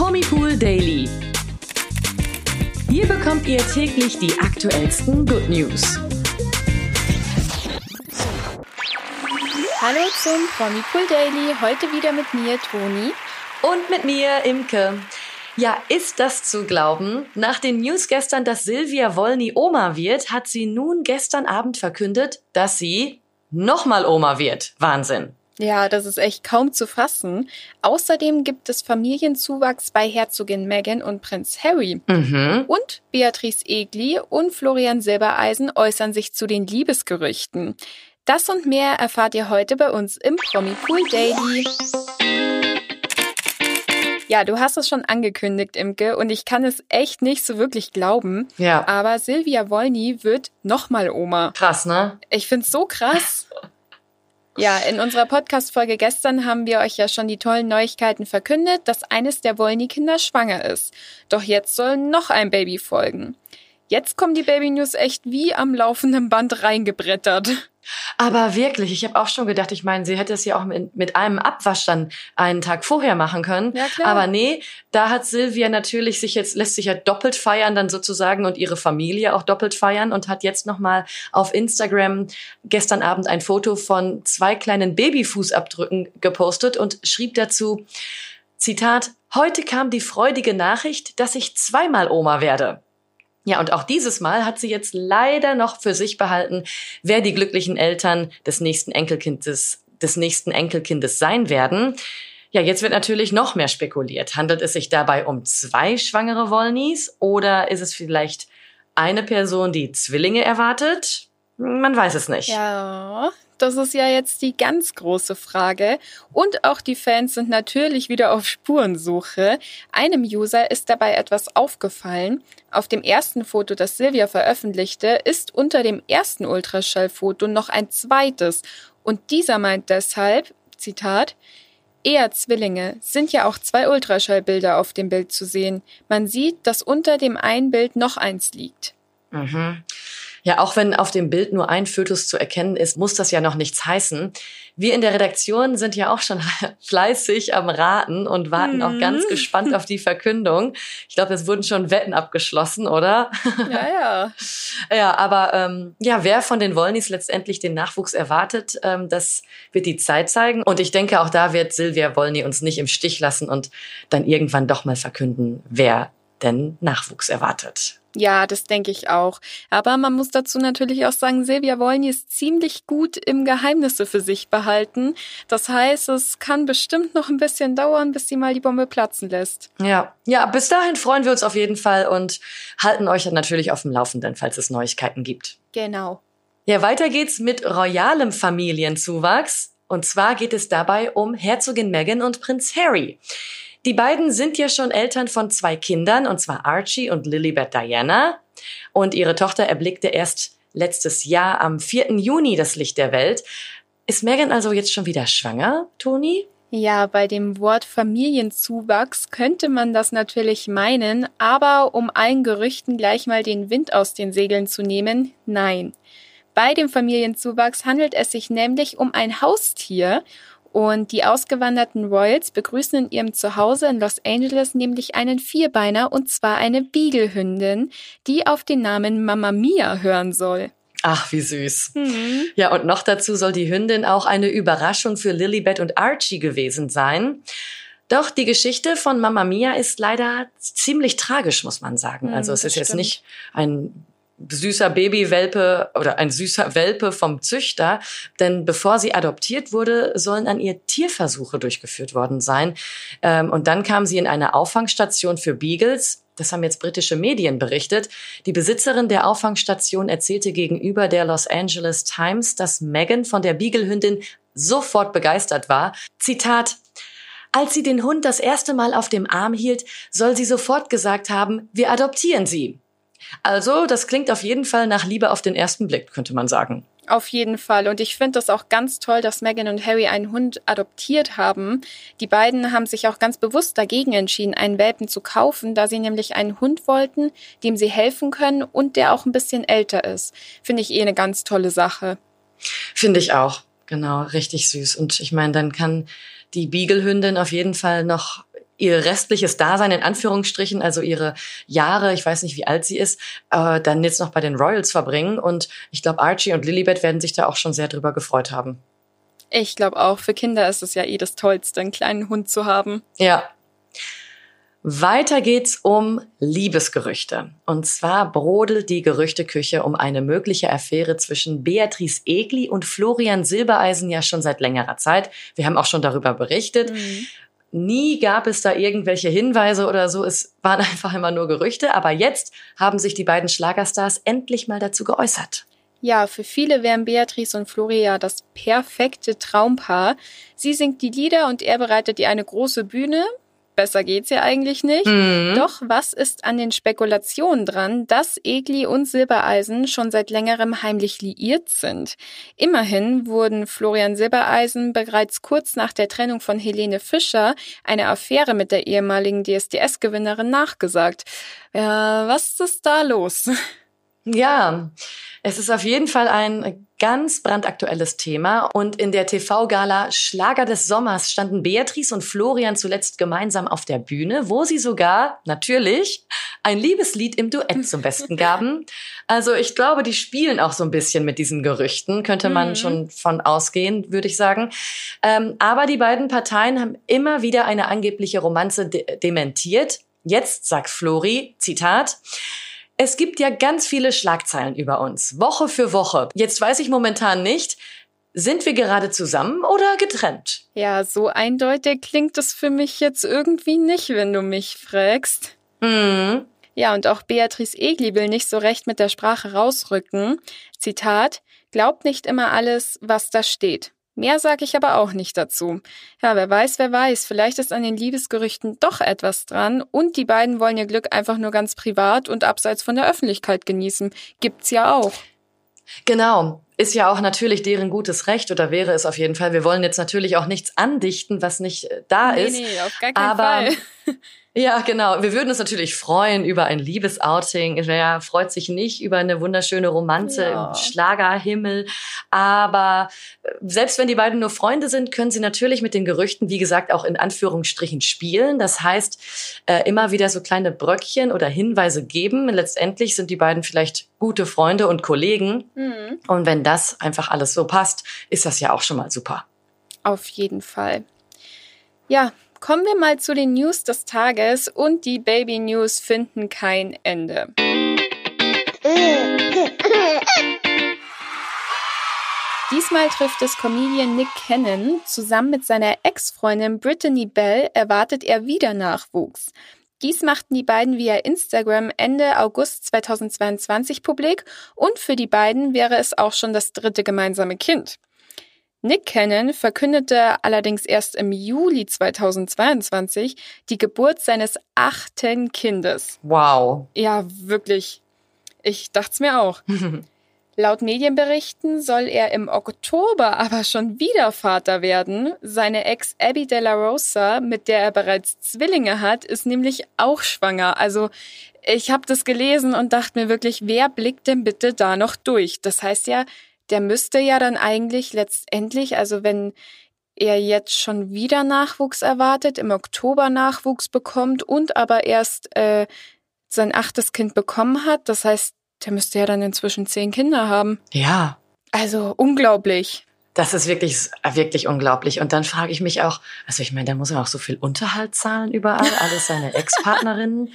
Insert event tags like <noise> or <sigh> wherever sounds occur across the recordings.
Promipool Daily. Hier bekommt ihr täglich die aktuellsten Good News. Hallo zum Promipool Daily. Heute wieder mit mir, Toni. Und mit mir, Imke. Ja, ist das zu glauben? Nach den News gestern, dass Silvia Wolny Oma wird, hat sie nun gestern Abend verkündet, dass sie nochmal Oma wird. Wahnsinn. Ja, das ist echt kaum zu fassen. Außerdem gibt es Familienzuwachs bei Herzogin Meghan und Prinz Harry. Mhm. Und Beatrice Egli und Florian Silbereisen äußern sich zu den Liebesgerüchten. Das und mehr erfahrt ihr heute bei uns im Promi Pool Daily. Ja, du hast es schon angekündigt, Imke, und ich kann es echt nicht so wirklich glauben. Ja. Aber Silvia Wolny wird nochmal Oma. Krass, ne? Ich find's so krass. <laughs> Ja, in unserer Podcast-Folge gestern haben wir euch ja schon die tollen Neuigkeiten verkündet, dass eines der Wollny-Kinder schwanger ist. Doch jetzt soll noch ein Baby folgen. Jetzt kommen die Baby-News echt wie am laufenden Band reingebrettert. Aber wirklich, ich habe auch schon gedacht, ich meine, sie hätte es ja auch mit, mit einem Abwasch dann einen Tag vorher machen können. Ja, klar. Aber nee, da hat Silvia natürlich sich jetzt, lässt sich ja doppelt feiern dann sozusagen und ihre Familie auch doppelt feiern und hat jetzt nochmal auf Instagram gestern Abend ein Foto von zwei kleinen Babyfußabdrücken gepostet und schrieb dazu, Zitat, heute kam die freudige Nachricht, dass ich zweimal Oma werde. Ja, und auch dieses Mal hat sie jetzt leider noch für sich behalten, wer die glücklichen Eltern des nächsten Enkelkindes, des nächsten Enkelkindes sein werden. Ja, jetzt wird natürlich noch mehr spekuliert. Handelt es sich dabei um zwei schwangere Wollnies oder ist es vielleicht eine Person, die Zwillinge erwartet? Man weiß es nicht. Ja, das ist ja jetzt die ganz große Frage. Und auch die Fans sind natürlich wieder auf Spurensuche. Einem User ist dabei etwas aufgefallen. Auf dem ersten Foto, das Silvia veröffentlichte, ist unter dem ersten Ultraschallfoto noch ein zweites. Und dieser meint deshalb, Zitat, Eher Zwillinge sind ja auch zwei Ultraschallbilder auf dem Bild zu sehen. Man sieht, dass unter dem einen Bild noch eins liegt. Mhm. Ja, auch wenn auf dem Bild nur ein Fötus zu erkennen ist, muss das ja noch nichts heißen. Wir in der Redaktion sind ja auch schon <laughs> fleißig am Raten und warten Mhm. auch ganz gespannt auf die <laughs> Verkündung. Ich glaube, es wurden schon Wetten abgeschlossen, oder? Ja, ja. <laughs> Ja, aber ähm, ja, wer von den Wollnys letztendlich den Nachwuchs erwartet, ähm, das wird die Zeit zeigen. Und ich denke, auch da wird Silvia Wollny uns nicht im Stich lassen und dann irgendwann doch mal verkünden, wer denn Nachwuchs erwartet. Ja, das denke ich auch. Aber man muss dazu natürlich auch sagen, Silvia Wolny ist ziemlich gut im Geheimnisse für sich behalten. Das heißt, es kann bestimmt noch ein bisschen dauern, bis sie mal die Bombe platzen lässt. Ja, ja, bis dahin freuen wir uns auf jeden Fall und halten euch dann natürlich auf dem Laufenden, falls es Neuigkeiten gibt. Genau. Ja, weiter geht's mit royalem Familienzuwachs. Und zwar geht es dabei um Herzogin Meghan und Prinz Harry. Die beiden sind ja schon Eltern von zwei Kindern, und zwar Archie und Lilibet Diana. Und ihre Tochter erblickte erst letztes Jahr am 4. Juni das Licht der Welt. Ist Meghan also jetzt schon wieder schwanger, Toni? Ja, bei dem Wort Familienzuwachs könnte man das natürlich meinen, aber um allen Gerüchten gleich mal den Wind aus den Segeln zu nehmen, nein. Bei dem Familienzuwachs handelt es sich nämlich um ein Haustier und die ausgewanderten Royals begrüßen in ihrem Zuhause in Los Angeles nämlich einen Vierbeiner und zwar eine Beaglehündin, die auf den Namen Mamma Mia hören soll. Ach, wie süß. Mhm. Ja, und noch dazu soll die Hündin auch eine Überraschung für Lilibet und Archie gewesen sein. Doch die Geschichte von Mamma Mia ist leider ziemlich tragisch, muss man sagen. Hm, also es ist jetzt stimmt. nicht ein süßer Babywelpe oder ein süßer Welpe vom Züchter, denn bevor sie adoptiert wurde, sollen an ihr Tierversuche durchgeführt worden sein. Ähm, und dann kam sie in eine Auffangstation für Beagles. Das haben jetzt britische Medien berichtet. Die Besitzerin der Auffangstation erzählte gegenüber der Los Angeles Times, dass Megan von der Beaglehündin sofort begeistert war. Zitat als sie den Hund das erste Mal auf dem Arm hielt, soll sie sofort gesagt haben, wir adoptieren sie. Also, das klingt auf jeden Fall nach Liebe auf den ersten Blick, könnte man sagen. Auf jeden Fall. Und ich finde das auch ganz toll, dass Meghan und Harry einen Hund adoptiert haben. Die beiden haben sich auch ganz bewusst dagegen entschieden, einen Welpen zu kaufen, da sie nämlich einen Hund wollten, dem sie helfen können und der auch ein bisschen älter ist. Finde ich eh eine ganz tolle Sache. Finde ich auch. Genau, richtig süß. Und ich meine, dann kann die Beaglehündin auf jeden Fall noch ihr restliches Dasein in Anführungsstrichen, also ihre Jahre, ich weiß nicht, wie alt sie ist, äh, dann jetzt noch bei den Royals verbringen. Und ich glaube, Archie und Lilibet werden sich da auch schon sehr drüber gefreut haben. Ich glaube auch, für Kinder ist es ja eh das Tollste, einen kleinen Hund zu haben. Ja. Weiter geht's um Liebesgerüchte. Und zwar brodelt die Gerüchteküche um eine mögliche Affäre zwischen Beatrice Egli und Florian Silbereisen ja schon seit längerer Zeit. Wir haben auch schon darüber berichtet. Mhm. Nie gab es da irgendwelche Hinweise oder so. Es waren <laughs> einfach immer nur Gerüchte. Aber jetzt haben sich die beiden Schlagerstars endlich mal dazu geäußert. Ja, für viele wären Beatrice und Floria das perfekte Traumpaar. Sie singt die Lieder und er bereitet ihr eine große Bühne. Besser geht's ja eigentlich nicht. Mhm. Doch was ist an den Spekulationen dran, dass Egli und Silbereisen schon seit längerem heimlich liiert sind? Immerhin wurden Florian Silbereisen bereits kurz nach der Trennung von Helene Fischer eine Affäre mit der ehemaligen DSDS-Gewinnerin nachgesagt. Ja, was ist da los? Ja, es ist auf jeden Fall ein ganz brandaktuelles Thema. Und in der TV-Gala Schlager des Sommers standen Beatrice und Florian zuletzt gemeinsam auf der Bühne, wo sie sogar, natürlich, ein Liebeslied im Duett zum Besten <laughs> gaben. Also ich glaube, die spielen auch so ein bisschen mit diesen Gerüchten, könnte man mhm. schon von ausgehen, würde ich sagen. Ähm, aber die beiden Parteien haben immer wieder eine angebliche Romanze de dementiert. Jetzt sagt Flori, Zitat, es gibt ja ganz viele Schlagzeilen über uns, Woche für Woche. Jetzt weiß ich momentan nicht, sind wir gerade zusammen oder getrennt? Ja, so eindeutig klingt es für mich jetzt irgendwie nicht, wenn du mich fragst. Mhm. Ja, und auch Beatrice Egli will nicht so recht mit der Sprache rausrücken. Zitat, glaubt nicht immer alles, was da steht. Mehr sage ich aber auch nicht dazu. Ja, wer weiß, wer weiß, vielleicht ist an den Liebesgerüchten doch etwas dran und die beiden wollen ihr Glück einfach nur ganz privat und abseits von der Öffentlichkeit genießen. Gibt's ja auch. Genau. Ist ja auch natürlich deren gutes Recht oder wäre es auf jeden Fall. Wir wollen jetzt natürlich auch nichts andichten, was nicht äh, da nee, ist. Nee, auf gar keinen aber Fall. <laughs> Ja, genau. Wir würden uns natürlich freuen über ein Liebesouting. Wer freut sich nicht über eine wunderschöne Romanze ja. im Schlagerhimmel? Aber äh, selbst wenn die beiden nur Freunde sind, können sie natürlich mit den Gerüchten, wie gesagt, auch in Anführungsstrichen spielen. Das heißt, äh, immer wieder so kleine Bröckchen oder Hinweise geben. Letztendlich sind die beiden vielleicht gute Freunde und Kollegen. Mhm. Und wenn das einfach alles so passt, ist das ja auch schon mal super. Auf jeden Fall. Ja, Kommen wir mal zu den News des Tages und die Baby News finden kein Ende. Diesmal trifft es Comedian Nick Cannon. Zusammen mit seiner Ex-Freundin Brittany Bell erwartet er wieder Nachwuchs. Dies machten die beiden via Instagram Ende August 2022 publik und für die beiden wäre es auch schon das dritte gemeinsame Kind. Nick Cannon verkündete allerdings erst im Juli 2022 die Geburt seines achten Kindes. Wow. Ja, wirklich. Ich dachte mir auch. <laughs> Laut Medienberichten soll er im Oktober aber schon wieder Vater werden. Seine Ex Abby De La Rosa, mit der er bereits Zwillinge hat, ist nämlich auch schwanger. Also ich habe das gelesen und dachte mir wirklich, wer blickt denn bitte da noch durch? Das heißt ja, der müsste ja dann eigentlich letztendlich, also wenn er jetzt schon wieder Nachwuchs erwartet, im Oktober Nachwuchs bekommt und aber erst äh, sein achtes Kind bekommen hat, das heißt, der müsste ja dann inzwischen zehn Kinder haben. Ja. Also unglaublich. Das ist wirklich, wirklich unglaublich. Und dann frage ich mich auch, also ich meine, da muss er auch so viel Unterhalt zahlen überall, alles seine <laughs> Ex-Partnerinnen.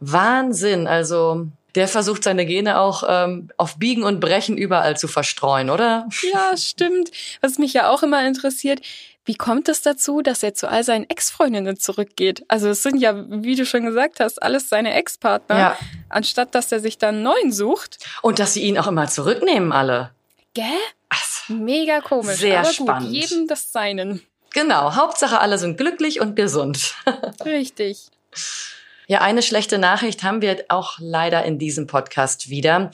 Wahnsinn. Also der versucht seine Gene auch ähm, auf Biegen und Brechen überall zu verstreuen, oder? Ja, <laughs> stimmt. Was mich ja auch immer interessiert, wie kommt es dazu, dass er zu all seinen Ex-Freundinnen zurückgeht? Also es sind ja, wie du schon gesagt hast, alles seine Ex-Partner, ja. anstatt dass er sich dann einen neuen sucht. Und dass sie ihn auch immer zurücknehmen, alle. Gell? Ach, Mega komisch. Sehr aber spannend. Gut, jedem das Seinen. Genau, Hauptsache alle sind glücklich und gesund. <laughs> Richtig. Ja, eine schlechte Nachricht haben wir auch leider in diesem Podcast wieder.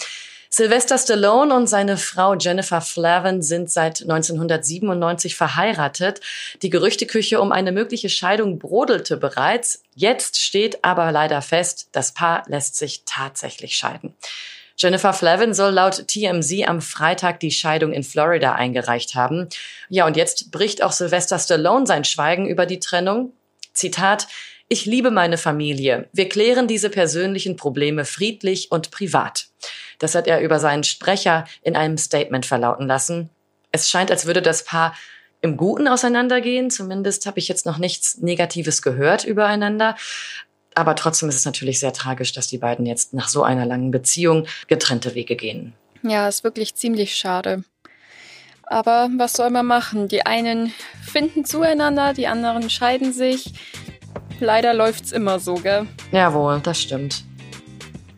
Sylvester Stallone und seine Frau Jennifer Flavin sind seit 1997 verheiratet. Die Gerüchteküche um eine mögliche Scheidung brodelte bereits. Jetzt steht aber leider fest, das Paar lässt sich tatsächlich scheiden. Jennifer Flavin soll laut TMZ am Freitag die Scheidung in Florida eingereicht haben. Ja, und jetzt bricht auch Sylvester Stallone sein Schweigen über die Trennung. Zitat, Ich liebe meine Familie. Wir klären diese persönlichen Probleme friedlich und privat. Das hat er über seinen Sprecher in einem Statement verlauten lassen. Es scheint, als würde das Paar im Guten auseinandergehen. Zumindest habe ich jetzt noch nichts Negatives gehört übereinander. Aber trotzdem ist es natürlich sehr tragisch, dass die beiden jetzt nach so einer langen Beziehung getrennte Wege gehen. Ja, ist wirklich ziemlich schade. Aber was soll man machen? Die einen finden zueinander, die anderen scheiden sich. Leider läuft's immer so, gell? Jawohl, das stimmt.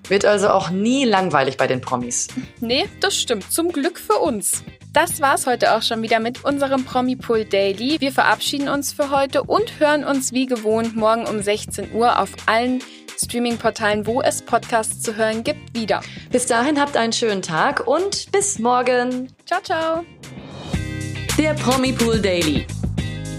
Wird also auch nie langweilig bei den Promis. Nee, das stimmt. Zum Glück für uns. Das war's heute auch schon wieder mit unserem Promipool Daily. Wir verabschieden uns für heute und hören uns wie gewohnt morgen um 16 Uhr auf allen Streaming-Portalen, wo es Podcasts zu hören gibt, wieder. Bis dahin habt einen schönen Tag und bis morgen. Ciao, ciao. Der Promipool Daily.